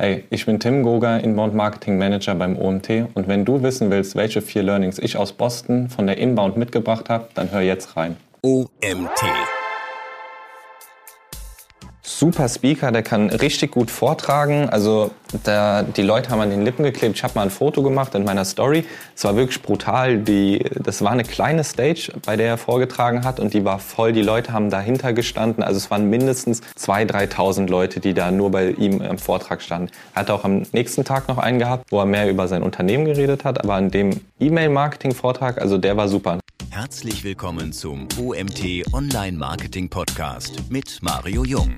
Hey, ich bin Tim Goger, Inbound Marketing Manager beim OMT und wenn du wissen willst, welche vier Learnings ich aus Boston von der Inbound mitgebracht habe, dann hör jetzt rein. OMT super Speaker, der kann richtig gut vortragen. Also der, die Leute haben an den Lippen geklebt. Ich habe mal ein Foto gemacht in meiner Story. Es war wirklich brutal. Die, das war eine kleine Stage, bei der er vorgetragen hat und die war voll. Die Leute haben dahinter gestanden. Also es waren mindestens 2.000, 3.000 Leute, die da nur bei ihm im Vortrag standen. Er hat auch am nächsten Tag noch einen gehabt, wo er mehr über sein Unternehmen geredet hat. Aber an dem E-Mail-Marketing-Vortrag, also der war super. Herzlich willkommen zum OMT Online Marketing Podcast mit Mario Jung.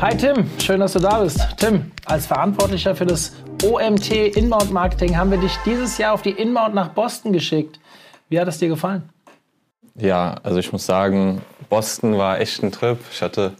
Hi Tim, schön, dass du da bist. Tim, als Verantwortlicher für das OMT Inbound Marketing haben wir dich dieses Jahr auf die Inbound nach Boston geschickt. Wie hat es dir gefallen? Ja, also ich muss sagen, Boston war echt ein Trip. Ich hatte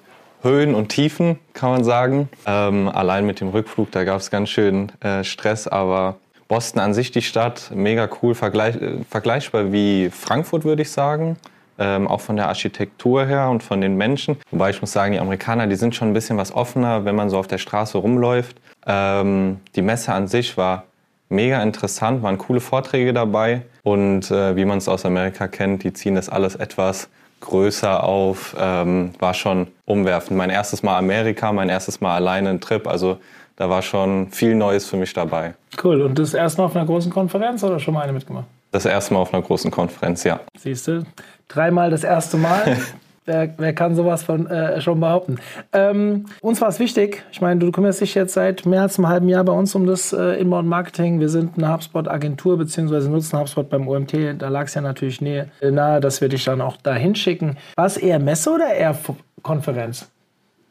Höhen und Tiefen, kann man sagen. Ähm, allein mit dem Rückflug, da gab es ganz schön äh, Stress, aber Boston an sich, die Stadt, mega cool, vergleich, äh, vergleichbar wie Frankfurt, würde ich sagen ähm, auch von der Architektur her und von den Menschen. Wobei ich muss sagen, die Amerikaner, die sind schon ein bisschen was offener, wenn man so auf der Straße rumläuft. Ähm, die Messe an sich war mega interessant, waren coole Vorträge dabei und äh, wie man es aus Amerika kennt, die ziehen das alles etwas größer auf, ähm, war schon umwerfend. Mein erstes Mal Amerika, mein erstes Mal alleine ein Trip, also da war schon viel Neues für mich dabei. Cool. Und das erste Mal auf einer großen Konferenz oder schon mal eine mitgemacht? Das erste Mal auf einer großen Konferenz, ja. Siehst du, dreimal das erste Mal. Wer, wer, kann sowas von, äh, schon behaupten? Ähm, uns war es wichtig. Ich meine, du kümmerst dich jetzt seit mehr als einem halben Jahr bei uns um das äh, Inbound Marketing. Wir sind eine HubSpot-Agentur beziehungsweise nutzen HubSpot beim OMT. Da lag es ja natürlich nahe, dass wir dich dann auch dahin schicken. War es eher Messe oder eher Konferenz?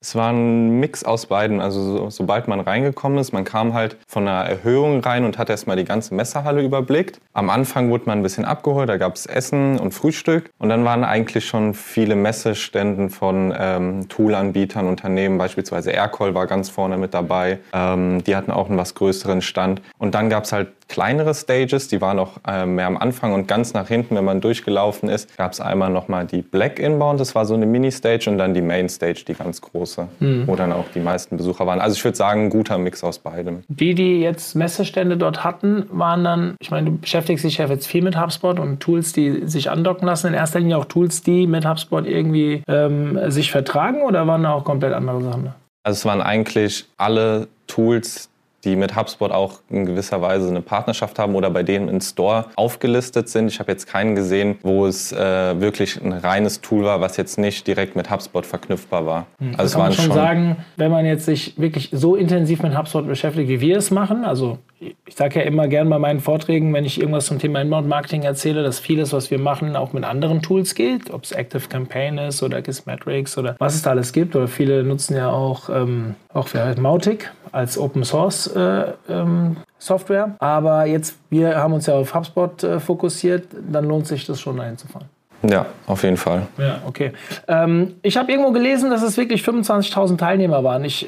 Es war ein Mix aus beiden. Also so, sobald man reingekommen ist, man kam halt von einer Erhöhung rein und hat erstmal die ganze Messerhalle überblickt. Am Anfang wurde man ein bisschen abgeholt, da gab es Essen und Frühstück. Und dann waren eigentlich schon viele Messeständen von ähm, Toolanbietern, Unternehmen, beispielsweise Aircall war ganz vorne mit dabei. Ähm, die hatten auch einen was größeren Stand. Und dann gab es halt kleinere Stages, die waren noch äh, mehr am Anfang und ganz nach hinten, wenn man durchgelaufen ist, gab es einmal nochmal die Black Inbound, das war so eine Mini-Stage und dann die Main Stage, die ganz große, mhm. wo dann auch die meisten Besucher waren. Also ich würde sagen, ein guter Mix aus beidem. Die, die jetzt Messestände dort hatten, waren dann, ich meine, du beschäftigst dich ja jetzt viel mit HubSpot und Tools, die sich andocken lassen, in erster Linie auch Tools, die mit HubSpot irgendwie ähm, sich vertragen oder waren da auch komplett andere Sachen? Also es waren eigentlich alle Tools, die mit HubSpot auch in gewisser Weise eine Partnerschaft haben oder bei denen im Store aufgelistet sind. Ich habe jetzt keinen gesehen, wo es äh, wirklich ein reines Tool war, was jetzt nicht direkt mit HubSpot verknüpfbar war. Mhm. Also kann man schon sagen, wenn man jetzt sich wirklich so intensiv mit HubSpot beschäftigt, wie wir es machen, also ich sage ja immer gern bei meinen Vorträgen, wenn ich irgendwas zum Thema Inbound Marketing erzähle, dass vieles, was wir machen, auch mit anderen Tools geht, ob es Active Campaign ist oder Gizmetrics oder was es da alles gibt. Oder viele nutzen ja auch, ähm, auch für Mautic als Open Source äh, ähm, Software. Aber jetzt, wir haben uns ja auf HubSpot äh, fokussiert, dann lohnt sich das schon dahin zu fahren. Ja, auf jeden Fall. Ja, okay. Ähm, ich habe irgendwo gelesen, dass es wirklich 25.000 Teilnehmer waren. Ich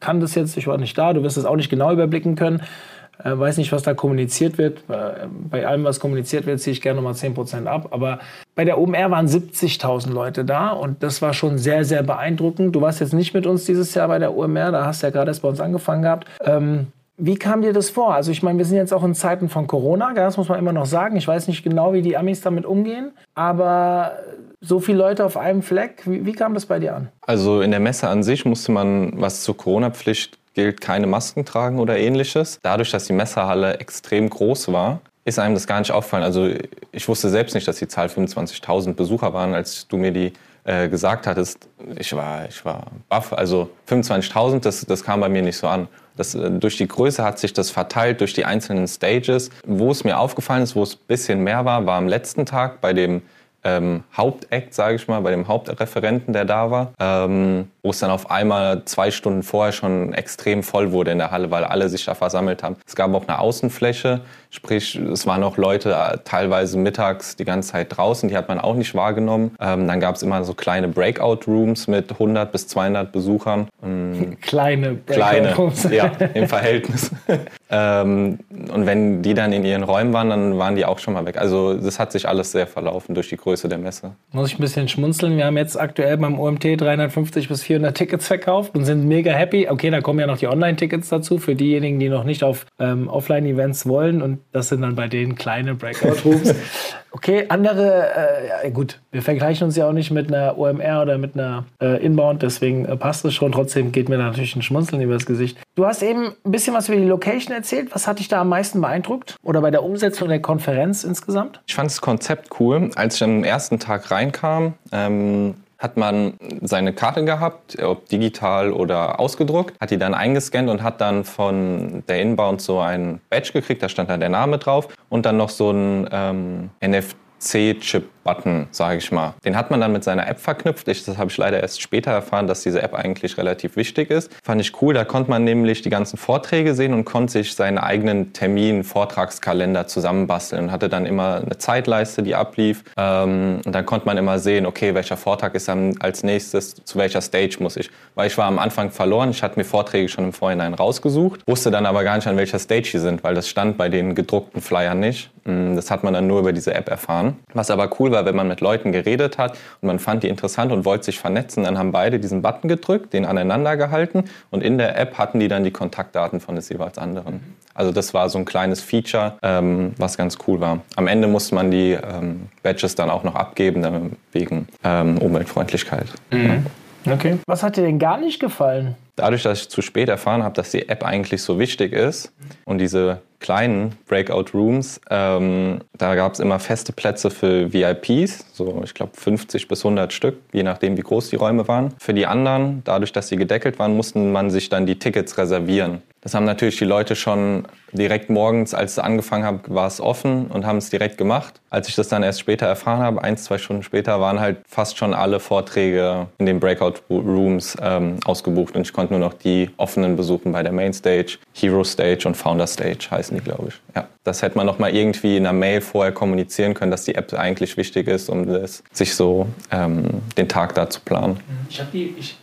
kann das jetzt, ich war nicht da, du wirst es auch nicht genau überblicken können. Äh, weiß nicht, was da kommuniziert wird. Äh, bei allem, was kommuniziert wird, ziehe ich gerne nochmal 10% ab. Aber bei der OMR waren 70.000 Leute da und das war schon sehr, sehr beeindruckend. Du warst jetzt nicht mit uns dieses Jahr bei der OMR, da hast du ja gerade erst bei uns angefangen gehabt. Ähm, wie kam dir das vor? Also ich meine, wir sind jetzt auch in Zeiten von Corona, das muss man immer noch sagen. Ich weiß nicht genau, wie die Amis damit umgehen, aber so viele Leute auf einem Fleck, wie, wie kam das bei dir an? Also in der Messe an sich musste man, was zur Corona-Pflicht gilt, keine Masken tragen oder ähnliches. Dadurch, dass die Messehalle extrem groß war, ist einem das gar nicht aufgefallen. Also ich wusste selbst nicht, dass die Zahl 25.000 Besucher waren, als du mir die äh, gesagt hattest. Ich war, ich war baff. Also 25.000, das, das kam bei mir nicht so an. Das, äh, durch die Größe hat sich das verteilt durch die einzelnen Stages. Wo es mir aufgefallen ist, wo es ein bisschen mehr war, war am letzten Tag bei dem ähm, Hauptakt, sage ich mal, bei dem Hauptreferenten, der da war, ähm, wo es dann auf einmal zwei Stunden vorher schon extrem voll wurde in der Halle, weil alle sich da versammelt haben. Es gab auch eine Außenfläche, sprich, es waren auch Leute äh, teilweise mittags die ganze Zeit draußen, die hat man auch nicht wahrgenommen. Ähm, dann gab es immer so kleine Breakout-Rooms mit 100 bis 200 Besuchern. Ähm, kleine Kleine, ja, im Verhältnis. ähm, und wenn die dann in ihren Räumen waren, dann waren die auch schon mal weg. Also das hat sich alles sehr verlaufen durch die Größe der Messe. Muss ich ein bisschen schmunzeln. Wir haben jetzt aktuell beim OMT 350 bis 400 Tickets verkauft und sind mega happy. Okay, da kommen ja noch die Online-Tickets dazu für diejenigen, die noch nicht auf ähm, Offline-Events wollen. Und das sind dann bei denen kleine Breakout-Rooms. Okay, andere, äh, ja, gut, wir vergleichen uns ja auch nicht mit einer OMR oder mit einer äh, Inbound, deswegen äh, passt es schon. Trotzdem geht mir natürlich ein Schmunzeln über das Gesicht. Du hast eben ein bisschen was über die Location erzählt. Was hat dich da am meisten beeindruckt? Oder bei der Umsetzung der Konferenz insgesamt? Ich fand das Konzept cool. Als ich am ersten Tag reinkam, ähm, hat man seine Karte gehabt, ob digital oder ausgedruckt, hat die dann eingescannt und hat dann von der Inbound so ein Badge gekriegt, da stand dann der Name drauf und dann noch so ein ähm, NFC-Chip Button, sage ich mal. Den hat man dann mit seiner App verknüpft. Ich, das habe ich leider erst später erfahren, dass diese App eigentlich relativ wichtig ist. Fand ich cool. Da konnte man nämlich die ganzen Vorträge sehen und konnte sich seinen eigenen Termin, Vortragskalender zusammenbasteln und hatte dann immer eine Zeitleiste, die ablief. Ähm, und dann konnte man immer sehen, okay, welcher Vortrag ist dann als nächstes, zu welcher Stage muss ich. Weil ich war am Anfang verloren. Ich hatte mir Vorträge schon im Vorhinein rausgesucht, wusste dann aber gar nicht, an welcher Stage die sind, weil das stand bei den gedruckten Flyern nicht. Mm, das hat man dann nur über diese App erfahren. Was aber cool war, wenn man mit Leuten geredet hat und man fand die interessant und wollte sich vernetzen, dann haben beide diesen Button gedrückt, den aneinander gehalten und in der App hatten die dann die Kontaktdaten von des jeweils anderen. Also das war so ein kleines Feature, ähm, was ganz cool war. Am Ende musste man die ähm, Badges dann auch noch abgeben, wegen ähm, Umweltfreundlichkeit. Mhm. Okay. Was hat dir denn gar nicht gefallen? Dadurch, dass ich zu spät erfahren habe, dass die App eigentlich so wichtig ist und diese kleinen Breakout Rooms, ähm, da gab es immer feste Plätze für VIPs, so ich glaube 50 bis 100 Stück, je nachdem wie groß die Räume waren. Für die anderen, dadurch, dass sie gedeckelt waren, mussten man sich dann die Tickets reservieren. Das haben natürlich die Leute schon direkt morgens, als es angefangen habe, war es offen und haben es direkt gemacht. Als ich das dann erst später erfahren habe, ein, zwei Stunden später, waren halt fast schon alle Vorträge in den Breakout Rooms ähm, ausgebucht und ich konnte nur noch die offenen besuchen bei der Main Stage, Hero Stage und Founder Stage heißen die, glaube ich. Ja. Das hätte man noch mal irgendwie in einer Mail vorher kommunizieren können, dass die App eigentlich wichtig ist, um das, sich so ähm, den Tag da zu planen. Ich habe die, ich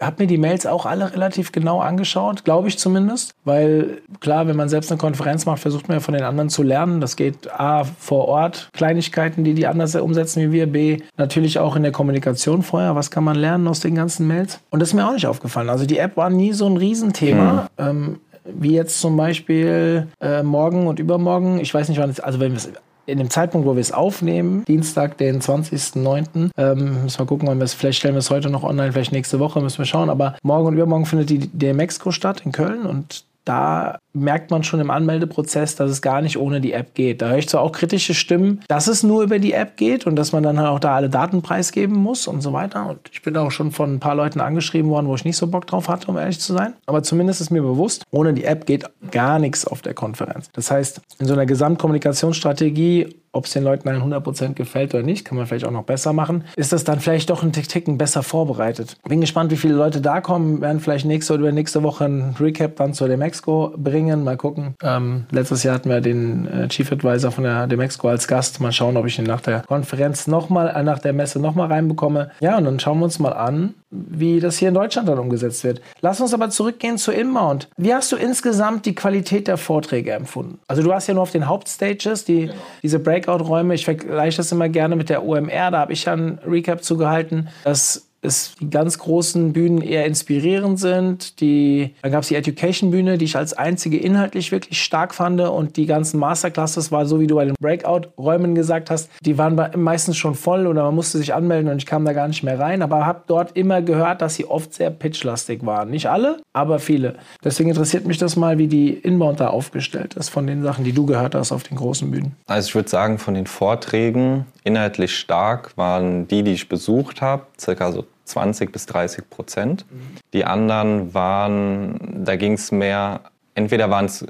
habe mir die Mails auch alle relativ genau angeschaut, glaube ich zumindest. Weil klar, wenn man selbst eine Konferenz macht, versucht man ja von den anderen zu lernen. Das geht A, vor Ort, Kleinigkeiten, die die anders umsetzen wie wir. B, natürlich auch in der Kommunikation vorher. Was kann man lernen aus den ganzen Mails? Und das ist mir auch nicht aufgefallen. Also die App war nie so ein Riesenthema. Hm. Ähm, wie jetzt zum Beispiel äh, morgen und übermorgen. Ich weiß nicht, wann es, also wenn wir es in dem Zeitpunkt, wo wir es aufnehmen, Dienstag, den 20.09., ähm, müssen wir gucken, ob wir es, vielleicht stellen wir es heute noch online, vielleicht nächste Woche, müssen wir schauen. Aber morgen und übermorgen findet die DMX-Co statt in Köln und da merkt man schon im Anmeldeprozess, dass es gar nicht ohne die App geht. Da höre ich zwar auch kritische Stimmen, dass es nur über die App geht und dass man dann halt auch da alle Daten preisgeben muss und so weiter. Und ich bin auch schon von ein paar Leuten angeschrieben worden, wo ich nicht so Bock drauf hatte, um ehrlich zu sein. Aber zumindest ist mir bewusst, ohne die App geht gar nichts auf der Konferenz. Das heißt, in so einer Gesamtkommunikationsstrategie ob es den Leuten 100% gefällt oder nicht, kann man vielleicht auch noch besser machen, ist das dann vielleicht doch ein Ticken besser vorbereitet. Bin gespannt, wie viele Leute da kommen, werden vielleicht nächste oder nächste Woche ein Recap dann zur Demexco bringen, mal gucken. Ähm, letztes Jahr hatten wir den äh, Chief Advisor von der Demexco als Gast, mal schauen, ob ich ihn nach der Konferenz nochmal, äh, nach der Messe nochmal reinbekomme. Ja, und dann schauen wir uns mal an, wie das hier in Deutschland dann umgesetzt wird. Lass uns aber zurückgehen zu Inbound. Wie hast du insgesamt die Qualität der Vorträge empfunden? Also du warst ja nur auf den Hauptstages, die, genau. diese Breakout-Räume. Ich vergleiche das immer gerne mit der OMR. Da habe ich ja ein Recap zugehalten. Das es die ganz großen Bühnen eher inspirierend sind. Die, dann gab es die Education-Bühne, die ich als einzige inhaltlich wirklich stark fand. Und die ganzen Masterclasses war so, wie du bei den Breakout-Räumen gesagt hast, die waren meistens schon voll oder man musste sich anmelden und ich kam da gar nicht mehr rein. Aber habe dort immer gehört, dass sie oft sehr pitchlastig waren. Nicht alle, aber viele. Deswegen interessiert mich das mal, wie die Inbound da aufgestellt ist von den Sachen, die du gehört hast auf den großen Bühnen. Also ich würde sagen, von den Vorträgen inhaltlich stark waren die, die ich besucht habe, circa so 20 bis 30 Prozent. Die anderen waren, da ging es mehr, entweder war es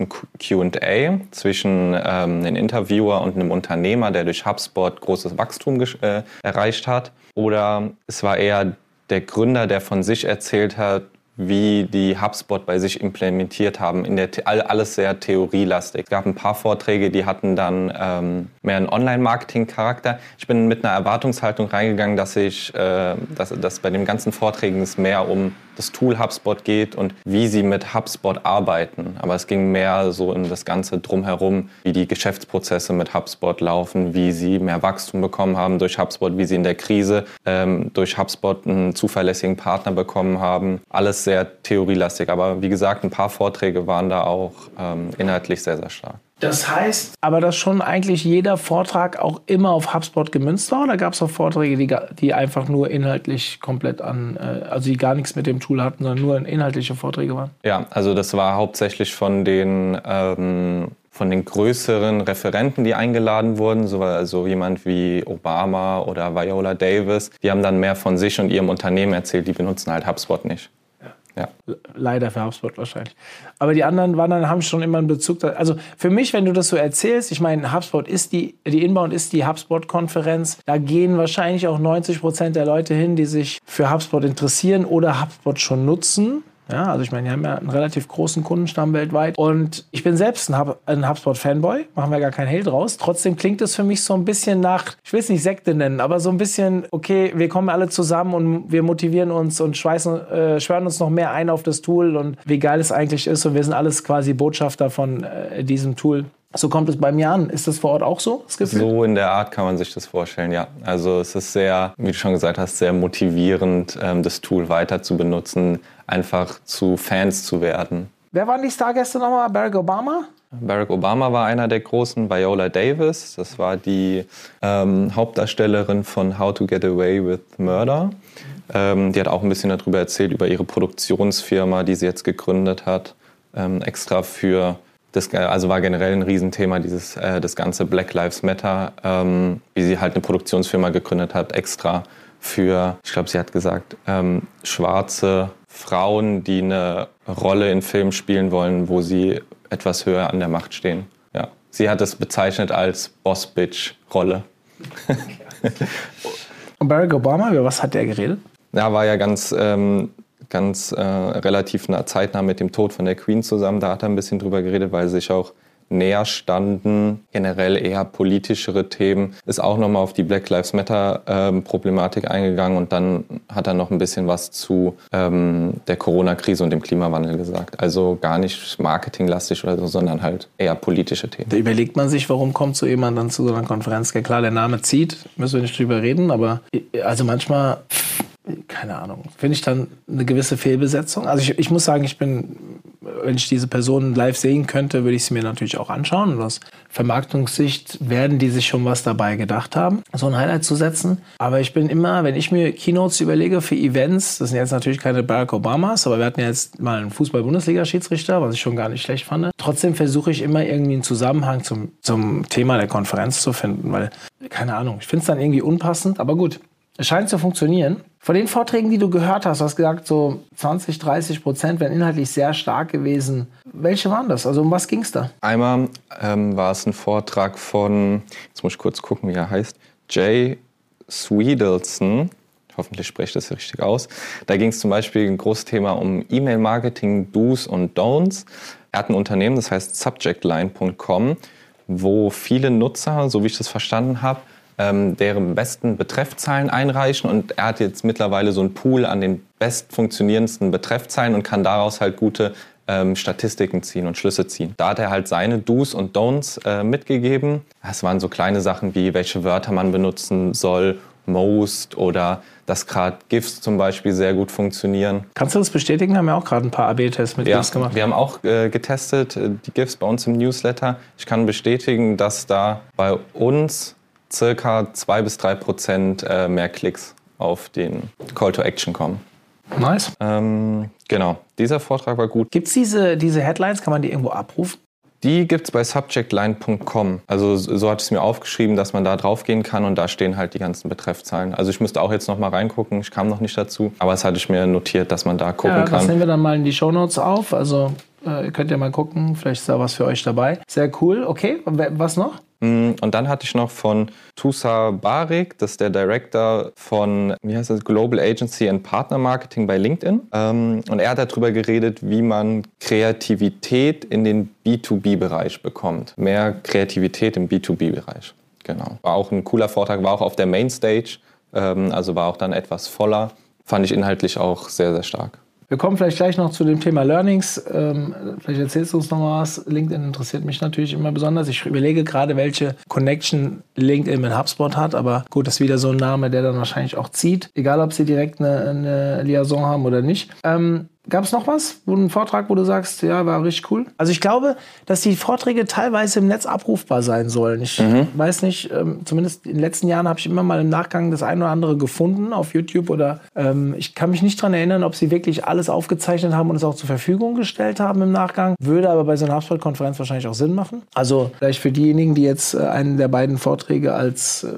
ein QA zwischen ähm, einem Interviewer und einem Unternehmer, der durch HubSpot großes Wachstum äh, erreicht hat, oder es war eher der Gründer, der von sich erzählt hat, wie die HubSpot bei sich implementiert haben. In der alles sehr theorielastig. Es gab ein paar Vorträge, die hatten dann ähm, mehr einen Online-Marketing-Charakter. Ich bin mit einer Erwartungshaltung reingegangen, dass ich, äh, dass, dass bei den ganzen Vorträgen es mehr um das Tool HubSpot geht und wie sie mit HubSpot arbeiten. Aber es ging mehr so in das Ganze drumherum, wie die Geschäftsprozesse mit HubSpot laufen, wie sie mehr Wachstum bekommen haben durch HubSpot, wie sie in der Krise ähm, durch HubSpot einen zuverlässigen Partner bekommen haben. Alles sehr theorielastig. Aber wie gesagt, ein paar Vorträge waren da auch ähm, inhaltlich sehr, sehr stark. Das heißt aber, dass schon eigentlich jeder Vortrag auch immer auf HubSpot gemünzt war? Oder gab es auch Vorträge, die, die einfach nur inhaltlich komplett an, äh, also die gar nichts mit dem Tool hatten, sondern nur inhaltliche Vorträge waren? Ja, also das war hauptsächlich von den, ähm, von den größeren Referenten, die eingeladen wurden, so also jemand wie Obama oder Viola Davis. Die haben dann mehr von sich und ihrem Unternehmen erzählt, die benutzen halt HubSpot nicht. Ja. Leider für HubSpot wahrscheinlich. Aber die anderen waren dann, haben schon immer einen Bezug. Da, also für mich, wenn du das so erzählst, ich meine, HubSpot ist die, die Inbound ist die HubSpot-Konferenz. Da gehen wahrscheinlich auch 90 Prozent der Leute hin, die sich für HubSpot interessieren oder HubSpot schon nutzen. Ja, also ich meine, die haben ja einen relativ großen Kundenstamm weltweit. Und ich bin selbst ein, Hub, ein HubSpot-Fanboy, machen wir gar keinen Hate draus. Trotzdem klingt es für mich so ein bisschen nach, ich will es nicht Sekte nennen, aber so ein bisschen, okay, wir kommen alle zusammen und wir motivieren uns und schweißen, äh, schwören uns noch mehr ein auf das Tool und wie geil es eigentlich ist. Und wir sind alles quasi Botschafter von äh, diesem Tool. So kommt es bei mir an. Ist das vor Ort auch so? So in der Art kann man sich das vorstellen, ja. Also es ist sehr, wie du schon gesagt hast, sehr motivierend, ähm, das Tool weiter zu benutzen, einfach zu Fans zu werden. Wer waren die Stargäste nochmal? Barack Obama? Barack Obama war einer der großen, Viola Davis, das war die ähm, Hauptdarstellerin von How to Get Away with Murder. Ähm, die hat auch ein bisschen darüber erzählt, über ihre Produktionsfirma, die sie jetzt gegründet hat, ähm, extra für das also war generell ein Riesenthema, dieses, äh, das ganze Black Lives Matter, ähm, wie sie halt eine Produktionsfirma gegründet hat, extra für, ich glaube, sie hat gesagt, ähm, schwarze Frauen, die eine Rolle in Filmen spielen wollen, wo sie etwas höher an der Macht stehen. Ja. Sie hat es bezeichnet als Boss-Bitch-Rolle. Und Barack Obama, über was hat der geredet? Ja, war ja ganz, ähm, ganz äh, relativ zeitnah mit dem Tod von der Queen zusammen. Da hat er ein bisschen drüber geredet, weil sich auch näher standen, generell eher politischere Themen, ist auch nochmal auf die Black Lives Matter ähm, eingegangen und dann hat er noch ein bisschen was zu ähm, der Corona-Krise und dem Klimawandel gesagt. Also gar nicht marketinglastig oder so, sondern halt eher politische Themen. Da überlegt man sich, warum kommt so jemand dann zu so einer Konferenz? Klar, der Name zieht, müssen wir nicht drüber reden, aber also manchmal keine Ahnung, finde ich dann eine gewisse Fehlbesetzung. Also ich, ich muss sagen, ich bin, wenn ich diese Person live sehen könnte, würde ich sie mir natürlich auch anschauen. Und aus Vermarktungssicht werden die sich schon was dabei gedacht haben, so ein Highlight zu setzen. Aber ich bin immer, wenn ich mir Keynotes überlege für Events, das sind jetzt natürlich keine Barack Obamas, aber wir hatten ja jetzt mal einen Fußball-Bundesliga-Schiedsrichter, was ich schon gar nicht schlecht fand. Trotzdem versuche ich immer irgendwie einen Zusammenhang zum, zum Thema der Konferenz zu finden, weil, keine Ahnung, ich finde es dann irgendwie unpassend, aber gut. Es scheint zu funktionieren. Von den Vorträgen, die du gehört hast, du hast gesagt, so 20, 30 Prozent wären inhaltlich sehr stark gewesen. Welche waren das? Also um was ging es da? Einmal ähm, war es ein Vortrag von, jetzt muss ich kurz gucken, wie er heißt, Jay Swedelson. Hoffentlich spreche ich das richtig aus. Da ging es zum Beispiel ein großes Thema um E-Mail-Marketing, Do's und Don'ts. Er hat ein Unternehmen, das heißt subjectline.com, wo viele Nutzer, so wie ich das verstanden habe, ähm, deren besten Betreffzahlen einreichen und er hat jetzt mittlerweile so einen Pool an den best funktionierendsten Betreffzahlen und kann daraus halt gute ähm, Statistiken ziehen und Schlüsse ziehen. Da hat er halt seine Do's und Don'ts äh, mitgegeben. Es waren so kleine Sachen wie, welche Wörter man benutzen soll, most oder dass gerade GIFs zum Beispiel sehr gut funktionieren. Kannst du das bestätigen? Wir haben ja auch gerade ein paar AB-Tests mit ja, GIFs gemacht. Wir haben auch äh, getestet, äh, die GIFs bei uns im Newsletter. Ich kann bestätigen, dass da bei uns circa 2 bis 3 Prozent äh, mehr Klicks auf den Call to Action kommen. Nice. Ähm, genau, dieser Vortrag war gut. Gibt es diese, diese Headlines, kann man die irgendwo abrufen? Die gibt es bei subjectline.com. Also so hat es mir aufgeschrieben, dass man da draufgehen kann und da stehen halt die ganzen Betreffzahlen. Also ich müsste auch jetzt noch mal reingucken, ich kam noch nicht dazu, aber es hatte ich mir notiert, dass man da gucken ja, kann. Das nehmen wir dann mal in die Shownotes auf. Also äh, ihr könnt ja mal gucken, vielleicht ist da was für euch dabei. Sehr cool. Okay, was noch? Mm, und dann hatte ich noch von Tusa Barik, das ist der Director von, wie heißt das, Global Agency and Partner Marketing bei LinkedIn. Ähm, und er hat darüber geredet, wie man Kreativität in den B2B-Bereich bekommt. Mehr Kreativität im B2B-Bereich. Genau. War auch ein cooler Vortrag, war auch auf der Mainstage, ähm, also war auch dann etwas voller. Fand ich inhaltlich auch sehr, sehr stark. Wir kommen vielleicht gleich noch zu dem Thema Learnings. Ähm, vielleicht erzählst du uns noch was. LinkedIn interessiert mich natürlich immer besonders. Ich überlege gerade, welche Connection LinkedIn mit HubSpot hat. Aber gut, das ist wieder so ein Name, der dann wahrscheinlich auch zieht. Egal, ob sie direkt eine, eine Liaison haben oder nicht. Ähm, Gab es noch was? Wo ein Vortrag, wo du sagst, ja, war richtig cool? Also ich glaube, dass die Vorträge teilweise im Netz abrufbar sein sollen. Ich mhm. weiß nicht, ähm, zumindest in den letzten Jahren habe ich immer mal im Nachgang das eine oder andere gefunden auf YouTube oder ähm, ich kann mich nicht daran erinnern, ob sie wirklich alles aufgezeichnet haben und es auch zur Verfügung gestellt haben im Nachgang. Würde aber bei so einer HubSpot-Konferenz wahrscheinlich auch Sinn machen. Also vielleicht für diejenigen, die jetzt äh, einen der beiden Vorträge als äh,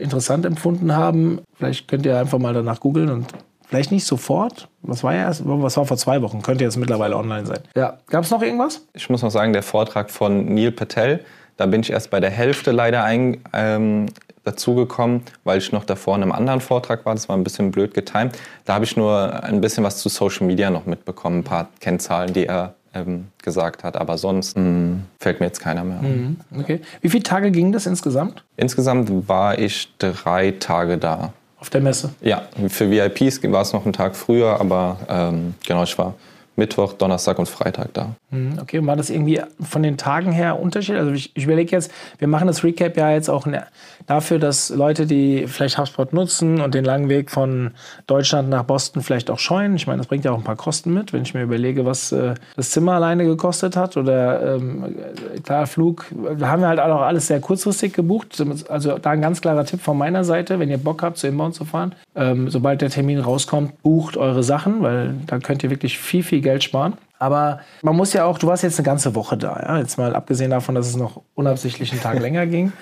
interessant empfunden haben, vielleicht könnt ihr einfach mal danach googeln und Vielleicht nicht sofort. Was war ja erst, was war vor zwei Wochen? Könnte jetzt mittlerweile online sein. Ja. Gab es noch irgendwas? Ich muss noch sagen, der Vortrag von Neil Patel, da bin ich erst bei der Hälfte leider ein, ähm, dazugekommen, weil ich noch davor in einem anderen Vortrag war. Das war ein bisschen blöd getimt. Da habe ich nur ein bisschen was zu Social Media noch mitbekommen, ein paar Kennzahlen, die er ähm, gesagt hat. Aber sonst mh, hm, fällt mir jetzt keiner mehr an. Mhm, okay. Wie viele Tage ging das insgesamt? Insgesamt war ich drei Tage da auf der Messe? Ja, für VIPs war es noch einen Tag früher, aber ähm, genau, ich war Mittwoch, Donnerstag und Freitag da. Mhm, okay, und war das irgendwie von den Tagen her Unterschied? Also ich, ich überlege jetzt, wir machen das Recap ja jetzt auch dafür, dass Leute, die vielleicht HubSpot nutzen und den langen Weg von Deutschland nach Boston vielleicht auch scheuen. Ich meine, das bringt ja auch ein paar Kosten mit, wenn ich mir überlege, was äh, das Zimmer alleine gekostet hat oder ähm, klar, Flug. Da haben wir halt auch alles sehr kurzfristig gebucht. Also da ein ganz klarer Tipp von meiner Seite, wenn ihr Bock habt, zu Inbound zu fahren, ähm, sobald der Termin rauskommt, bucht eure Sachen, weil da könnt ihr wirklich viel, viel Geld sparen. Aber man muss ja auch, du warst jetzt eine ganze Woche da, ja? jetzt mal abgesehen davon, dass es noch unabsichtlich einen Tag länger ging.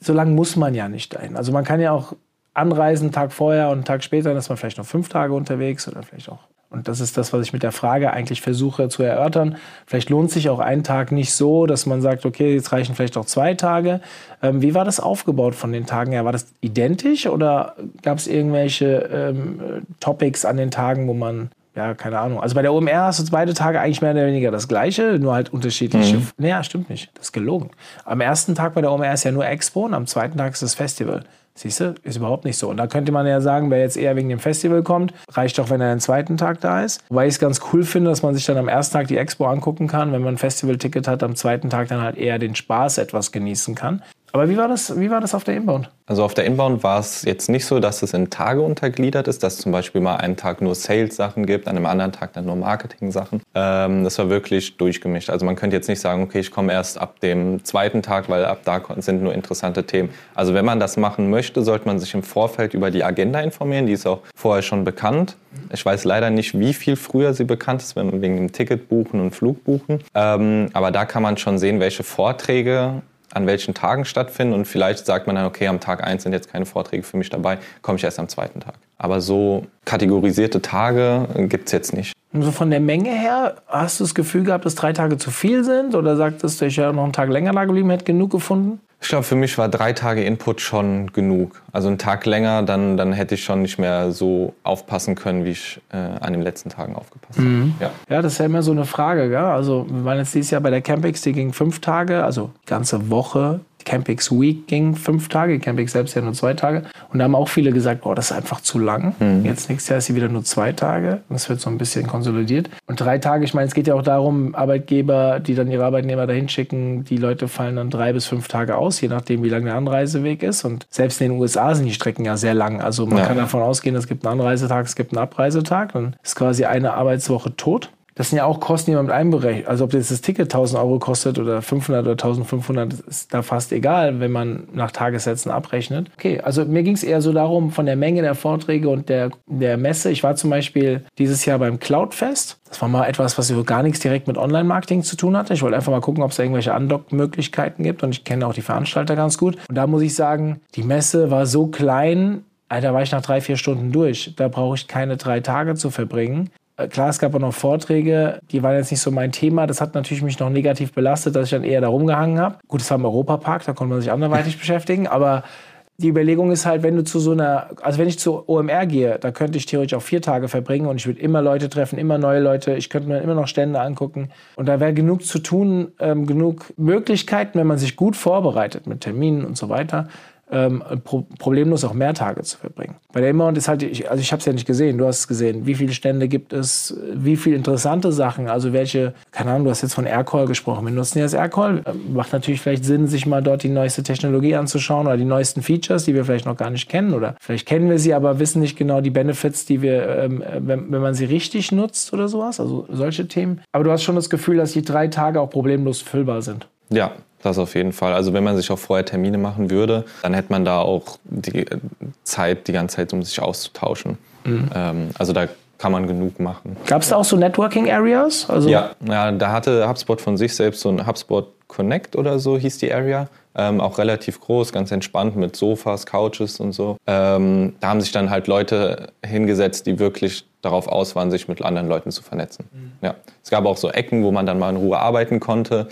So lange muss man ja nicht dahin. Also man kann ja auch anreisen, Tag vorher und Tag später, ist man vielleicht noch fünf Tage unterwegs oder vielleicht auch. Und das ist das, was ich mit der Frage eigentlich versuche zu erörtern. Vielleicht lohnt sich auch ein Tag nicht so, dass man sagt, okay, jetzt reichen vielleicht auch zwei Tage. Ähm, wie war das aufgebaut von den Tagen her? War das identisch oder gab es irgendwelche ähm, Topics an den Tagen, wo man ja, keine Ahnung. Also bei der OMR hast du beide Tage eigentlich mehr oder weniger das Gleiche, nur halt unterschiedliche. Mhm. Naja, stimmt nicht. Das ist gelogen. Am ersten Tag bei der OMR ist ja nur Expo und am zweiten Tag ist das Festival. Siehst du, ist überhaupt nicht so. Und da könnte man ja sagen, wer jetzt eher wegen dem Festival kommt, reicht doch, wenn er den zweiten Tag da ist. Wobei ich es ganz cool finde, dass man sich dann am ersten Tag die Expo angucken kann, wenn man ein Festival-Ticket hat, am zweiten Tag dann halt eher den Spaß etwas genießen kann. Aber wie war das, wie war das auf der Inbound? Also auf der Inbound war es jetzt nicht so, dass es in Tage untergliedert ist, dass es zum Beispiel mal einen Tag nur Sales-Sachen gibt, an einem anderen Tag dann nur Marketing-Sachen. Ähm, das war wirklich durchgemischt. Also man könnte jetzt nicht sagen, okay, ich komme erst ab dem zweiten Tag, weil ab da sind nur interessante Themen. Also wenn man das machen möchte, sollte man sich im Vorfeld über die Agenda informieren. Die ist auch vorher schon bekannt. Ich weiß leider nicht, wie viel früher sie bekannt ist, wenn man wegen dem Ticket buchen und Flug buchen. Ähm, aber da kann man schon sehen, welche Vorträge an welchen Tagen stattfinden und vielleicht sagt man dann, okay, am Tag 1 sind jetzt keine Vorträge für mich dabei, komme ich erst am zweiten Tag. Aber so kategorisierte Tage gibt es jetzt nicht. Und so von der Menge her, hast du das Gefühl gehabt, dass drei Tage zu viel sind? Oder sagtest du, ich wäre noch einen Tag länger da geblieben, hätte genug gefunden? Ich glaube, für mich war drei Tage Input schon genug. Also einen Tag länger, dann, dann hätte ich schon nicht mehr so aufpassen können, wie ich äh, an den letzten Tagen aufgepasst habe. Mhm. Ja. ja, das ist ja immer so eine Frage. Gell? Also wir waren jetzt dieses Jahr bei der Campix, die ging fünf Tage, also ganze Woche Campix Week ging fünf Tage, Campix selbst ja nur zwei Tage. Und da haben auch viele gesagt, boah, das ist einfach zu lang. Mhm. Jetzt nächstes Jahr ist sie wieder nur zwei Tage. Das wird so ein bisschen konsolidiert. Und drei Tage, ich meine, es geht ja auch darum, Arbeitgeber, die dann ihre Arbeitnehmer dahin schicken, die Leute fallen dann drei bis fünf Tage aus, je nachdem, wie lang der Anreiseweg ist. Und selbst in den USA sind die Strecken ja sehr lang. Also man ja. kann davon ausgehen, es gibt einen Anreisetag, es gibt einen Abreisetag. Dann ist quasi eine Arbeitswoche tot. Das sind ja auch Kosten, die man mit einberechnet. Also ob jetzt das Ticket 1000 Euro kostet oder 500 oder 1500, ist da fast egal, wenn man nach Tagessätzen abrechnet. Okay, also mir ging es eher so darum, von der Menge der Vorträge und der, der Messe. Ich war zum Beispiel dieses Jahr beim Cloudfest. Das war mal etwas, was so gar nichts direkt mit Online-Marketing zu tun hatte. Ich wollte einfach mal gucken, ob es irgendwelche Undock-Möglichkeiten gibt und ich kenne auch die Veranstalter ganz gut. Und da muss ich sagen, die Messe war so klein, da war ich nach drei, vier Stunden durch. Da brauche ich keine drei Tage zu verbringen. Äh, klar, es gab auch noch Vorträge, die waren jetzt nicht so mein Thema. Das hat natürlich mich noch negativ belastet, dass ich dann eher da rumgehangen habe. Gut, es war im Europapark, da konnte man sich anderweitig beschäftigen, aber die Überlegung ist halt, wenn du zu so einer, also wenn ich zur OMR gehe, da könnte ich theoretisch auch vier Tage verbringen und ich würde immer Leute treffen, immer neue Leute, ich könnte mir immer noch Stände angucken und da wäre genug zu tun, ähm, genug Möglichkeiten, wenn man sich gut vorbereitet mit Terminen und so weiter, ähm, pro problemlos auch mehr Tage zu verbringen. Bei der Inbound ist halt, ich, also ich habe es ja nicht gesehen, du hast es gesehen, wie viele Stände gibt es, wie viele interessante Sachen, also welche, keine Ahnung, du hast jetzt von Aircall gesprochen, wir nutzen jetzt Aircall, ähm, macht natürlich vielleicht Sinn, sich mal dort die neueste Technologie anzuschauen oder die neuesten Features, die wir vielleicht noch gar nicht kennen. Oder vielleicht kennen wir sie, aber wissen nicht genau die Benefits, die wir, ähm, wenn, wenn man sie richtig nutzt oder sowas, also solche Themen. Aber du hast schon das Gefühl, dass die drei Tage auch problemlos füllbar sind. Ja, das auf jeden Fall. Also wenn man sich auch vorher Termine machen würde, dann hätte man da auch die Zeit, die ganze Zeit, um sich auszutauschen. Mhm. Ähm, also da kann man genug machen. Gab es da auch so Networking-Areas? Also ja, ja, da hatte HubSpot von sich selbst so ein HubSpot Connect oder so hieß die Area. Ähm, auch relativ groß, ganz entspannt mit Sofas, Couches und so. Ähm, da haben sich dann halt Leute hingesetzt, die wirklich darauf aus waren, sich mit anderen Leuten zu vernetzen. Mhm. Ja. Es gab auch so Ecken, wo man dann mal in Ruhe arbeiten konnte.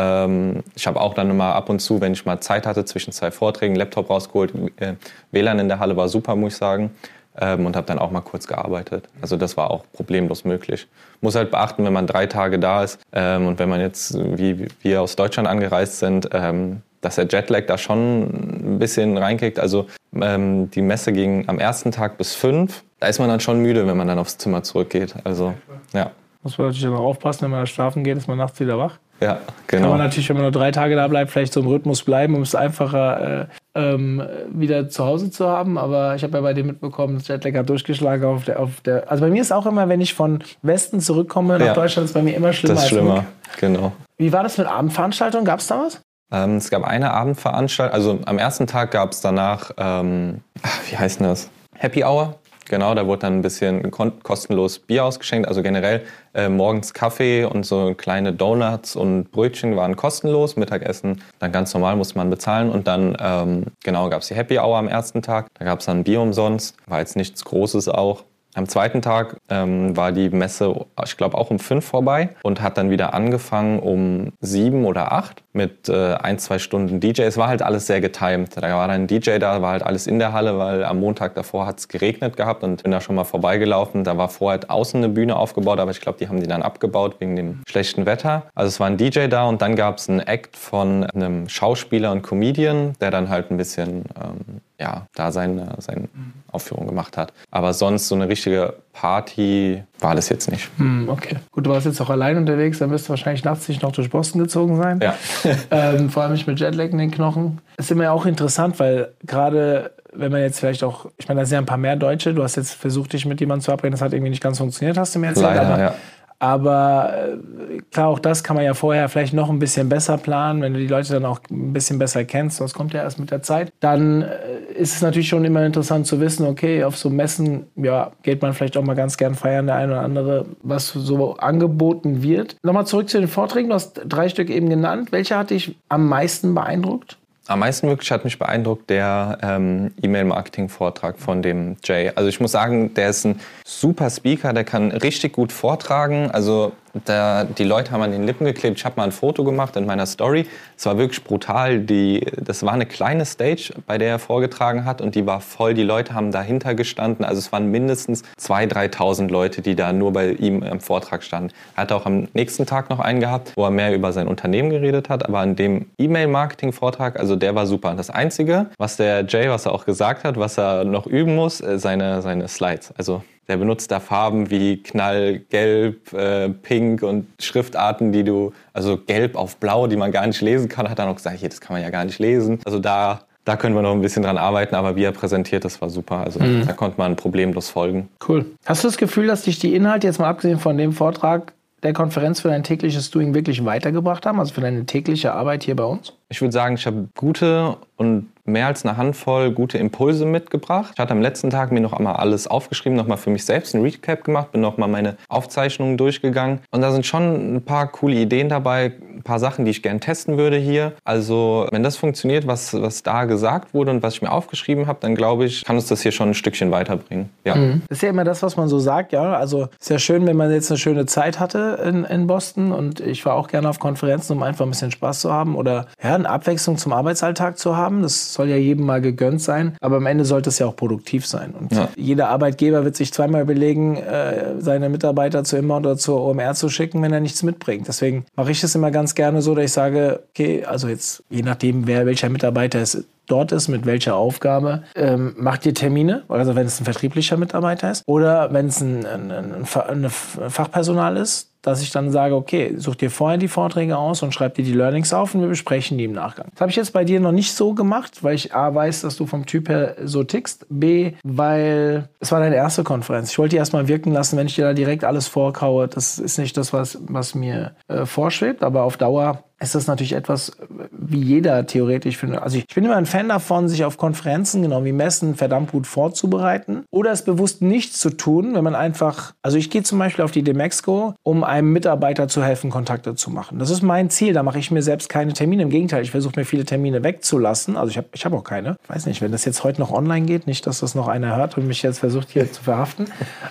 Ähm, ich habe auch dann mal ab und zu, wenn ich mal Zeit hatte, zwischen zwei Vorträgen, Laptop rausgeholt. Äh, WLAN in der Halle war super, muss ich sagen. Ähm, und habe dann auch mal kurz gearbeitet. Also das war auch problemlos möglich. Muss halt beachten, wenn man drei Tage da ist ähm, und wenn man jetzt, wie wir aus Deutschland angereist sind, ähm, dass der Jetlag da schon ein bisschen reinkickt. Also ähm, die Messe ging am ersten Tag bis fünf. Da ist man dann schon müde, wenn man dann aufs Zimmer zurückgeht. Also ja. Muss man natürlich aber aufpassen, wenn man schlafen geht, ist man nachts wieder wach. Ja, genau. Kann man natürlich, wenn man nur drei Tage da bleibt, vielleicht so im Rhythmus bleiben, um es einfacher äh, ähm, wieder zu Hause zu haben. Aber ich habe ja bei dir mitbekommen, das Jetlag hat durchgeschlagen auf der, auf der. Also bei mir ist auch immer, wenn ich von Westen zurückkomme nach ja. Deutschland, ist bei mir immer schlimmer. Das ist schlimmer, genau. Wie war das mit Abendveranstaltungen? Gab es da was? Ähm, es gab eine Abendveranstaltung, also am ersten Tag gab es danach, ähm, wie heißt denn das? Happy Hour. Genau, da wurde dann ein bisschen kostenlos Bier ausgeschenkt. Also generell äh, morgens Kaffee und so kleine Donuts und Brötchen waren kostenlos. Mittagessen dann ganz normal musste man bezahlen. Und dann ähm, genau gab es die Happy Hour am ersten Tag. Da gab es dann Bier umsonst. War jetzt nichts Großes auch. Am zweiten Tag ähm, war die Messe, ich glaube, auch um fünf vorbei und hat dann wieder angefangen um sieben oder acht mit äh, ein, zwei Stunden DJ. Es war halt alles sehr getimed. Da war dann ein DJ da, war halt alles in der Halle, weil am Montag davor hat es geregnet gehabt und bin da schon mal vorbeigelaufen. Da war vorher außen eine Bühne aufgebaut, aber ich glaube, die haben die dann abgebaut wegen dem schlechten Wetter. Also es war ein DJ da und dann gab es einen Act von einem Schauspieler und Comedian, der dann halt ein bisschen ähm, ja, da seine, seine Aufführung gemacht hat. Aber sonst so eine richtige Party war das jetzt nicht. Hm, okay. Gut, du warst jetzt auch allein unterwegs, dann wirst du wahrscheinlich nachts nicht noch durch Boston gezogen sein. Ja. ähm, vor allem nicht mit Jetlag in den Knochen. Das ist immer ja auch interessant, weil gerade wenn man jetzt vielleicht auch, ich meine, da sind ja ein paar mehr Deutsche, du hast jetzt versucht, dich mit jemandem zu abreden, das hat irgendwie nicht ganz funktioniert, hast du mir erzählt. Leider, aber ja. Aber äh, klar, auch das kann man ja vorher vielleicht noch ein bisschen besser planen, wenn du die Leute dann auch ein bisschen besser kennst. Das kommt ja erst mit der Zeit. Dann äh, ist es natürlich schon immer interessant zu wissen, okay, auf so Messen ja, geht man vielleicht auch mal ganz gern feiern, der eine oder andere, was so angeboten wird. Nochmal zurück zu den Vorträgen. Du hast drei Stück eben genannt. Welcher hat dich am meisten beeindruckt? Am meisten wirklich hat mich beeindruckt der ähm, E-Mail-Marketing-Vortrag von dem Jay. Also ich muss sagen, der ist ein super Speaker, der kann richtig gut vortragen. Also da, die Leute haben an den Lippen geklebt. Ich habe mal ein Foto gemacht in meiner Story. Es war wirklich brutal. Die, das war eine kleine Stage, bei der er vorgetragen hat und die war voll. Die Leute haben dahinter gestanden. Also es waren mindestens 2.000, 3.000 Leute, die da nur bei ihm im Vortrag standen. Er hat auch am nächsten Tag noch einen gehabt, wo er mehr über sein Unternehmen geredet hat. Aber an dem E-Mail-Marketing-Vortrag, also der war super. Das Einzige, was der Jay, was er auch gesagt hat, was er noch üben muss, äh, seine, seine Slides. Also der benutzt da Farben wie Knallgelb, äh, Pink und Schriftarten, die du, also Gelb auf Blau, die man gar nicht lesen kann, hat er noch gesagt, hier, das kann man ja gar nicht lesen. Also da, da können wir noch ein bisschen dran arbeiten, aber wie er präsentiert, das war super. Also mhm. da konnte man problemlos folgen. Cool. Hast du das Gefühl, dass dich die Inhalte, jetzt mal abgesehen von dem Vortrag, der Konferenz für dein tägliches Doing wirklich weitergebracht haben, also für deine tägliche Arbeit hier bei uns? Ich würde sagen, ich habe gute und mehr als eine Handvoll gute Impulse mitgebracht. Ich hatte am letzten Tag mir noch einmal alles aufgeschrieben, nochmal für mich selbst ein Recap gemacht, bin nochmal meine Aufzeichnungen durchgegangen. Und da sind schon ein paar coole Ideen dabei, ein paar Sachen, die ich gerne testen würde hier. Also wenn das funktioniert, was, was da gesagt wurde und was ich mir aufgeschrieben habe, dann glaube ich, kann uns das hier schon ein Stückchen weiterbringen. Ja. Mhm. Das ist ja immer das, was man so sagt, ja. Also ist ja schön, wenn man jetzt eine schöne Zeit hatte in, in Boston und ich war auch gerne auf Konferenzen, um einfach ein bisschen Spaß zu haben oder ja, eine Abwechslung zum Arbeitsalltag zu haben. Das soll ja jedem mal gegönnt sein, aber am Ende sollte es ja auch produktiv sein. Und ja. jeder Arbeitgeber wird sich zweimal überlegen, äh, seine Mitarbeiter zu Inbound oder zur OMR zu schicken, wenn er nichts mitbringt. Deswegen mache ich es immer ganz gerne so, dass ich sage, okay, also jetzt je nachdem, wer welcher Mitarbeiter es dort ist, mit welcher Aufgabe. Ähm, macht ihr Termine, also wenn es ein vertrieblicher Mitarbeiter ist oder wenn es ein, ein, ein, ein Fachpersonal ist, dass ich dann sage, okay, such dir vorher die Vorträge aus und schreib dir die Learnings auf und wir besprechen die im Nachgang. Das habe ich jetzt bei dir noch nicht so gemacht, weil ich A weiß, dass du vom Typ her so tickst, B, weil es war deine erste Konferenz. Ich wollte die erstmal wirken lassen, wenn ich dir da direkt alles vorkaue. Das ist nicht das, was, was mir äh, vorschwebt, aber auf Dauer ist das natürlich etwas, wie jeder theoretisch findet. Also ich bin immer ein Fan davon, sich auf Konferenzen, genau wie Messen, verdammt gut vorzubereiten oder es bewusst nicht zu tun, wenn man einfach, also ich gehe zum Beispiel auf die Demexco, um einem Mitarbeiter zu helfen, Kontakte zu machen. Das ist mein Ziel, da mache ich mir selbst keine Termine. Im Gegenteil, ich versuche mir viele Termine wegzulassen. Also ich habe ich hab auch keine. Ich weiß nicht, wenn das jetzt heute noch online geht, nicht, dass das noch einer hört und mich jetzt versucht hier zu verhaften.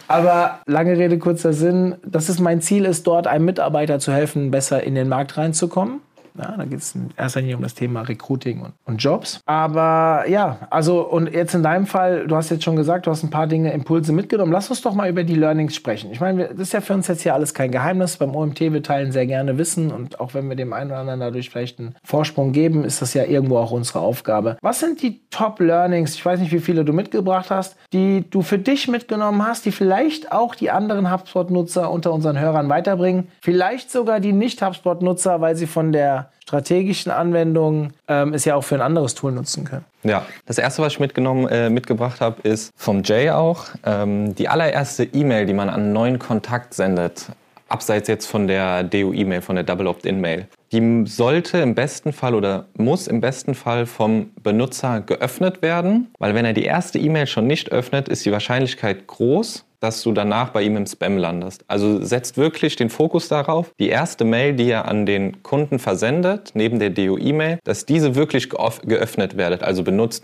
Aber lange Rede, kurzer Sinn, das ist mein Ziel, ist dort einem Mitarbeiter zu helfen, besser in den Markt reinzukommen ja, da geht es in erster Linie um das Thema Recruiting und, und, Jobs. Aber ja, also und jetzt in deinem Fall, du hast jetzt schon gesagt, du hast ein paar Dinge, Impulse mitgenommen. Lass uns doch mal über die Learnings sprechen. Ich meine, das ist ja für uns jetzt hier alles kein Geheimnis. Beim OMT, wir teilen sehr gerne Wissen und auch wenn wir dem einen oder anderen dadurch vielleicht einen Vorsprung geben, ist das ja irgendwo auch unsere Aufgabe. Was sind die Top-Learnings, ich weiß nicht, wie viele du mitgebracht hast, die du für dich mitgenommen hast, die vielleicht auch die anderen HubSpot-Nutzer unter unseren Hörern weiterbringen? Vielleicht sogar die Nicht-HubSpot-Nutzer, weil sie von der strategischen Anwendungen ähm, es ja auch für ein anderes Tool nutzen können. Ja, das erste, was ich mitgenommen, äh, mitgebracht habe, ist vom Jay auch. Ähm, die allererste E-Mail, die man an einen neuen Kontakt sendet, abseits jetzt von der DU-E-Mail, von der Double Opt-in-Mail. Die sollte im besten Fall oder muss im besten Fall vom Benutzer geöffnet werden, weil wenn er die erste E-Mail schon nicht öffnet, ist die Wahrscheinlichkeit groß, dass du danach bei ihm im Spam landest. Also setzt wirklich den Fokus darauf, die erste Mail, die er an den Kunden versendet, neben der DO-E-Mail, dass diese wirklich geöffnet werdet. Also benutzt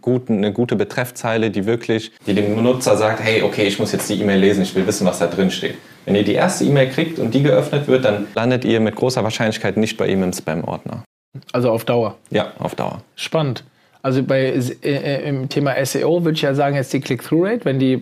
guten, eine gute Betreffzeile, die wirklich, die dem Benutzer sagt, hey, okay, ich muss jetzt die E-Mail lesen, ich will wissen, was da drin steht. Wenn ihr die erste E-Mail kriegt und die geöffnet wird, dann landet ihr mit großer Wahrscheinlichkeit nicht bei ihm im Spam-Ordner. Also auf Dauer? Ja, auf Dauer. Spannend. Also bei, äh, äh, im Thema SEO würde ich ja sagen, jetzt die Click-Through-Rate. Wenn die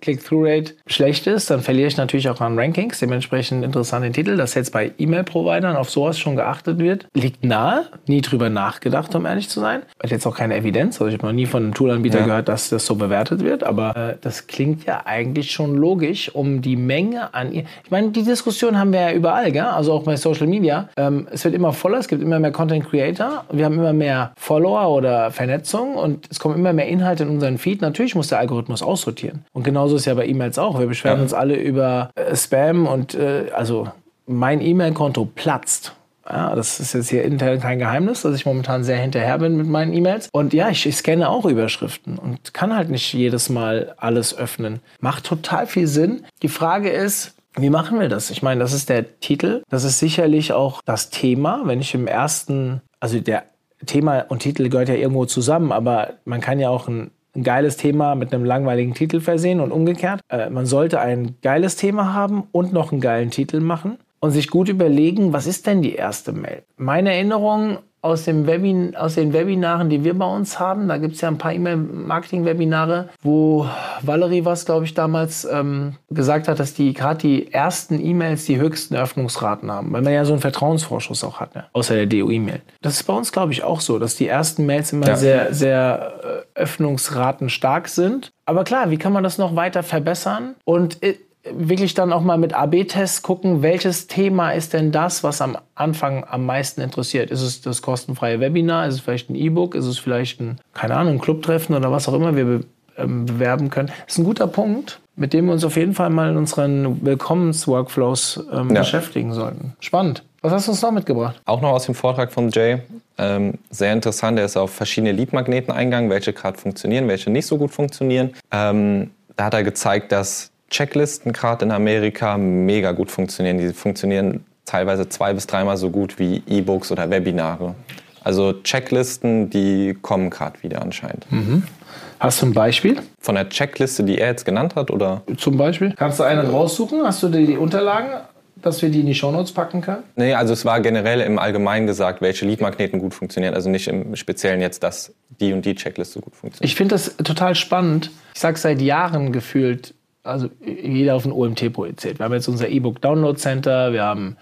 Click-Through-Rate schlecht ist, dann verliere ich natürlich auch an Rankings, dementsprechend interessante Titel. Dass jetzt bei E-Mail-Providern auf sowas schon geachtet wird, liegt nahe. Nie drüber nachgedacht, um ehrlich zu sein. Hat jetzt auch keine Evidenz. Also ich habe noch nie von einem Toolanbieter ja. gehört, dass das so bewertet wird. Aber äh, das klingt ja eigentlich schon logisch, um die Menge an. Ich meine, die Diskussion haben wir ja überall, gell? also auch bei Social Media. Ähm, es wird immer voller, es gibt immer mehr Content Creator. Wir haben immer mehr Follower oder Vernetzung und es kommen immer mehr Inhalte in unseren Feed. Natürlich muss der Algorithmus aussortieren. Und genauso ist es ja bei E-Mails auch. Wir beschweren ja. uns alle über äh, Spam und äh, also mein E-Mail-Konto platzt. Ja, das ist jetzt hier intern kein Geheimnis, dass ich momentan sehr hinterher bin mit meinen E-Mails. Und ja, ich, ich scanne auch Überschriften und kann halt nicht jedes Mal alles öffnen. Macht total viel Sinn. Die Frage ist, wie machen wir das? Ich meine, das ist der Titel. Das ist sicherlich auch das Thema. Wenn ich im ersten, also der Thema und Titel gehört ja irgendwo zusammen, aber man kann ja auch ein, ein geiles Thema mit einem langweiligen Titel versehen und umgekehrt. Äh, man sollte ein geiles Thema haben und noch einen geilen Titel machen und sich gut überlegen, was ist denn die erste Mail? Meine Erinnerung aus, dem Webin aus den Webinaren, die wir bei uns haben, da gibt es ja ein paar E-Mail-Marketing-Webinare, wo Valerie was, glaube ich, damals ähm, gesagt hat, dass die gerade die ersten E-Mails die höchsten Öffnungsraten haben, weil man ja so einen Vertrauensvorschuss auch hat, ne? außer der DO-E-Mail. Das ist bei uns, glaube ich, auch so, dass die ersten Mails immer ja. sehr, sehr äh, Öffnungsraten stark sind. Aber klar, wie kann man das noch weiter verbessern? Und äh, wirklich dann auch mal mit AB-Tests gucken, welches Thema ist denn das, was am Anfang am meisten interessiert. Ist es das kostenfreie Webinar? Ist es vielleicht ein E-Book? Ist es vielleicht ein, keine Ahnung, ein Clubtreffen oder was auch immer wir be ähm, bewerben können? Das ist ein guter Punkt, mit dem wir uns auf jeden Fall mal in unseren Willkommens-Workflows ähm, ja. beschäftigen sollten. Spannend. Was hast du uns noch mitgebracht? Auch noch aus dem Vortrag von Jay. Ähm, sehr interessant. Er ist auf verschiedene Lead-Magneten eingegangen, welche gerade funktionieren, welche nicht so gut funktionieren. Ähm, da hat er gezeigt, dass Checklisten gerade in Amerika mega gut funktionieren. Die funktionieren teilweise zwei bis dreimal so gut wie E-Books oder Webinare. Also Checklisten, die kommen gerade wieder anscheinend. Mhm. Hast du ein Beispiel? Von der Checkliste, die er jetzt genannt hat, oder? Zum Beispiel? Kannst du einen raussuchen? Hast du die Unterlagen? dass wir die in die Shownotes packen können? Nee, also es war generell im Allgemeinen gesagt, welche Leadmagneten gut funktionieren. Also nicht im Speziellen jetzt, dass die und die Checkliste gut funktioniert. Ich finde das total spannend. Ich sage seit Jahren gefühlt, also jeder auf ein OMT projiziert. Wir haben jetzt unser E-Book Download Center, wir haben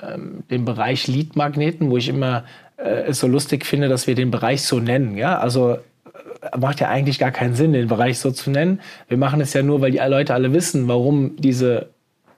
ähm, den Bereich Lead-Magneten, wo ich immer äh, es so lustig finde, dass wir den Bereich so nennen. Ja? Also äh, macht ja eigentlich gar keinen Sinn, den Bereich so zu nennen. Wir machen es ja nur, weil die Leute alle wissen, warum diese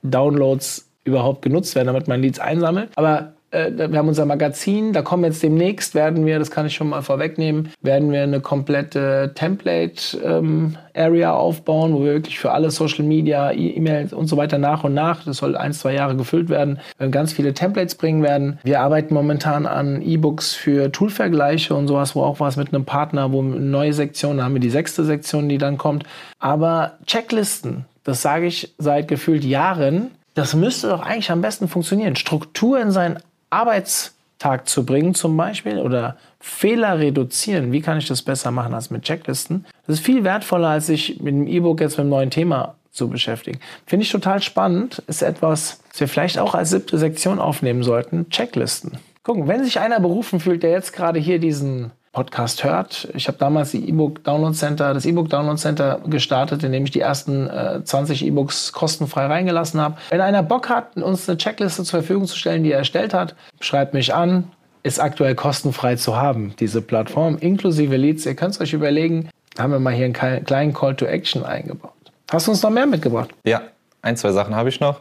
Downloads überhaupt genutzt werden, damit man Leads einsammelt. Aber wir haben unser Magazin, da kommen jetzt demnächst, werden wir, das kann ich schon mal vorwegnehmen, werden wir eine komplette Template-Area ähm, aufbauen, wo wir wirklich für alle Social Media, E-Mails und so weiter nach und nach, das soll ein, zwei Jahre gefüllt werden, ganz viele Templates bringen werden. Wir arbeiten momentan an E-Books für Toolvergleiche und sowas, wo auch was mit einem Partner, wo eine neue Sektion, da haben wir die sechste Sektion, die dann kommt. Aber Checklisten, das sage ich seit gefühlt Jahren, das müsste doch eigentlich am besten funktionieren. Struktur in seinen Arbeitstag zu bringen zum Beispiel oder Fehler reduzieren. Wie kann ich das besser machen als mit Checklisten? Das ist viel wertvoller, als sich mit dem E-Book jetzt mit einem neuen Thema zu beschäftigen. Finde ich total spannend. Ist etwas, was wir vielleicht auch als siebte Sektion aufnehmen sollten. Checklisten. Gucken, wenn sich einer berufen fühlt, der jetzt gerade hier diesen Podcast hört. Ich habe damals die E-Book Download Center, das E-Book Download Center gestartet, indem ich die ersten äh, 20 E-Books kostenfrei reingelassen habe. Wenn einer Bock hat, uns eine Checkliste zur Verfügung zu stellen, die er erstellt hat, schreibt mich an. Ist aktuell kostenfrei zu haben, diese Plattform, inklusive Leads. Ihr könnt es euch überlegen, haben wir mal hier einen kleinen Call to Action eingebaut. Hast du uns noch mehr mitgebracht? Ja, ein, zwei Sachen habe ich noch.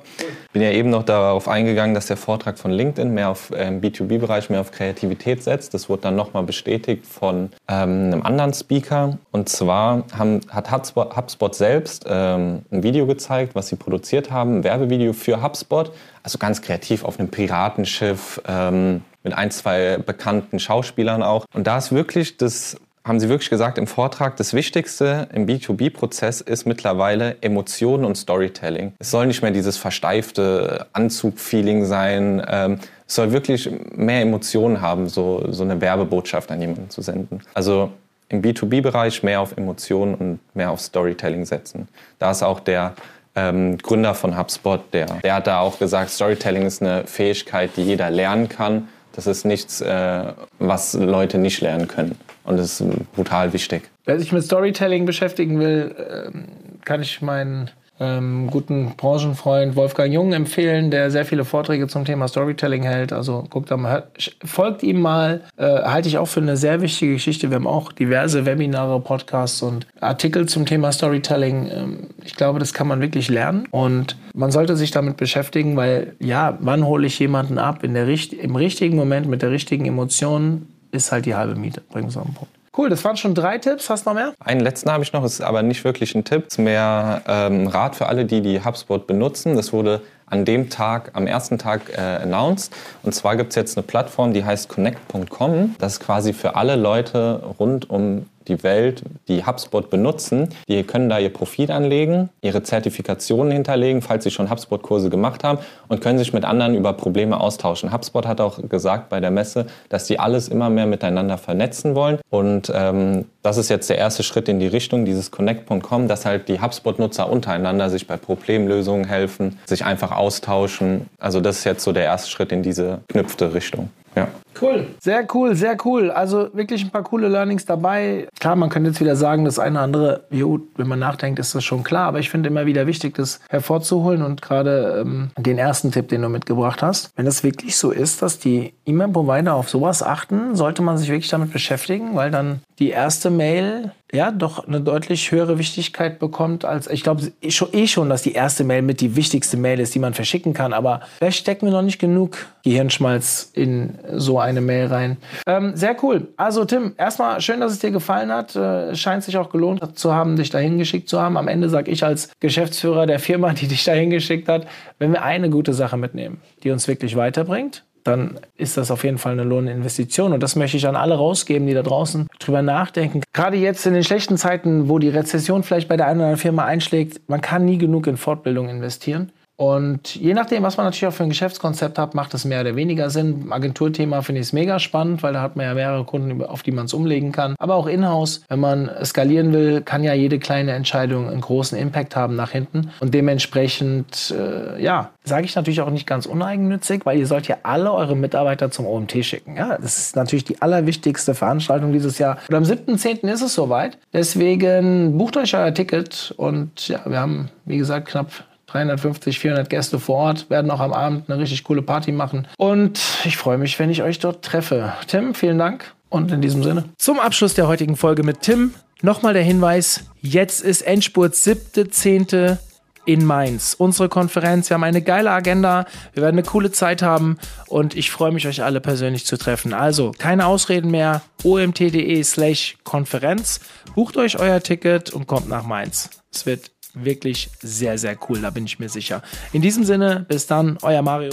Bin ja eben noch darauf eingegangen, dass der Vortrag von LinkedIn mehr auf ähm, B2B-Bereich, mehr auf Kreativität setzt. Das wurde dann nochmal bestätigt von ähm, einem anderen Speaker. Und zwar haben, hat HubSpot, HubSpot selbst ähm, ein Video gezeigt, was sie produziert haben, ein Werbevideo für HubSpot. Also ganz kreativ auf einem Piratenschiff ähm, mit ein, zwei bekannten Schauspielern auch. Und da ist wirklich das haben Sie wirklich gesagt im Vortrag, das Wichtigste im B2B-Prozess ist mittlerweile Emotionen und Storytelling. Es soll nicht mehr dieses versteifte Anzug-Feeling sein. Ähm, es soll wirklich mehr Emotionen haben, so, so eine Werbebotschaft an jemanden zu senden. Also im B2B-Bereich mehr auf Emotionen und mehr auf Storytelling setzen. Da ist auch der ähm, Gründer von HubSpot, der, der hat da auch gesagt, Storytelling ist eine Fähigkeit, die jeder lernen kann. Das ist nichts, äh, was Leute nicht lernen können. Und das ist brutal wichtig. Wer sich mit Storytelling beschäftigen will, ähm, kann ich meinen ähm, guten Branchenfreund Wolfgang Jung empfehlen, der sehr viele Vorträge zum Thema Storytelling hält. Also guckt da mal, folgt ihm mal. Äh, halte ich auch für eine sehr wichtige Geschichte. Wir haben auch diverse Webinare, Podcasts und Artikel zum Thema Storytelling. Ähm, ich glaube, das kann man wirklich lernen und man sollte sich damit beschäftigen, weil ja, wann hole ich jemanden ab in der, im richtigen Moment mit der richtigen Emotion ist halt die halbe Miete. Bringen wir es Punkt. Cool, das waren schon drei Tipps. Hast du noch mehr? Einen letzten habe ich noch, ist aber nicht wirklich ein Tipp. Ist mehr ähm, Rat für alle, die die HubSpot benutzen. Das wurde an dem Tag, am ersten Tag äh, announced. Und zwar gibt es jetzt eine Plattform, die heißt connect.com. Das ist quasi für alle Leute rund um die Welt, die HubSpot benutzen, die können da ihr Profil anlegen, ihre Zertifikationen hinterlegen, falls sie schon HubSpot-Kurse gemacht haben und können sich mit anderen über Probleme austauschen. HubSpot hat auch gesagt bei der Messe, dass sie alles immer mehr miteinander vernetzen wollen und ähm, das ist jetzt der erste Schritt in die Richtung, dieses Connect.com, dass halt die HubSpot-Nutzer untereinander sich bei Problemlösungen helfen, sich einfach austauschen. Also das ist jetzt so der erste Schritt in diese knüpfte Richtung. Ja. Cool. Sehr cool, sehr cool. Also wirklich ein paar coole Learnings dabei. Klar, man könnte jetzt wieder sagen, das eine oder andere, jo, wenn man nachdenkt, ist das schon klar. Aber ich finde immer wieder wichtig, das hervorzuholen und gerade ähm, den ersten Tipp, den du mitgebracht hast. Wenn das wirklich so ist, dass die E-Mail-Provider auf sowas achten, sollte man sich wirklich damit beschäftigen, weil dann die erste Mail ja doch eine deutlich höhere Wichtigkeit bekommt als ich glaube eh schon, eh schon, dass die erste Mail mit die wichtigste Mail ist, die man verschicken kann. Aber vielleicht stecken wir noch nicht genug Gehirnschmalz in so eine Mail rein. Ähm, sehr cool. Also Tim, erstmal schön, dass es dir gefallen hat. Äh, scheint sich auch gelohnt zu haben, dich dahin geschickt zu haben. Am Ende sage ich als Geschäftsführer der Firma, die dich dahin geschickt hat, wenn wir eine gute Sache mitnehmen, die uns wirklich weiterbringt, dann ist das auf jeden Fall eine lohnende Investition. Und das möchte ich an alle rausgeben, die da draußen drüber nachdenken. Gerade jetzt in den schlechten Zeiten, wo die Rezession vielleicht bei der einen oder anderen Firma einschlägt, man kann nie genug in Fortbildung investieren. Und je nachdem, was man natürlich auch für ein Geschäftskonzept hat, macht es mehr oder weniger Sinn. Agenturthema finde ich es mega spannend, weil da hat man ja mehrere Kunden, auf die man es umlegen kann. Aber auch in-house, wenn man skalieren will, kann ja jede kleine Entscheidung einen großen Impact haben nach hinten. Und dementsprechend, äh, ja, sage ich natürlich auch nicht ganz uneigennützig, weil ihr sollt ja alle eure Mitarbeiter zum OMT schicken. Ja, das ist natürlich die allerwichtigste Veranstaltung dieses Jahr. Und am 7.10. ist es soweit. Deswegen bucht euch euer Ticket und ja, wir haben, wie gesagt, knapp 350, 400 Gäste vor Ort, werden auch am Abend eine richtig coole Party machen. Und ich freue mich, wenn ich euch dort treffe. Tim, vielen Dank. Und in diesem Sinne. Zum Abschluss der heutigen Folge mit Tim nochmal der Hinweis, jetzt ist Endspurt 7.10. in Mainz. Unsere Konferenz. Wir haben eine geile Agenda. Wir werden eine coole Zeit haben und ich freue mich, euch alle persönlich zu treffen. Also keine Ausreden mehr. omt.de slash Konferenz. Bucht euch euer Ticket und kommt nach Mainz. Es wird wirklich sehr, sehr cool, da bin ich mir sicher. In diesem Sinne, bis dann, euer Mario.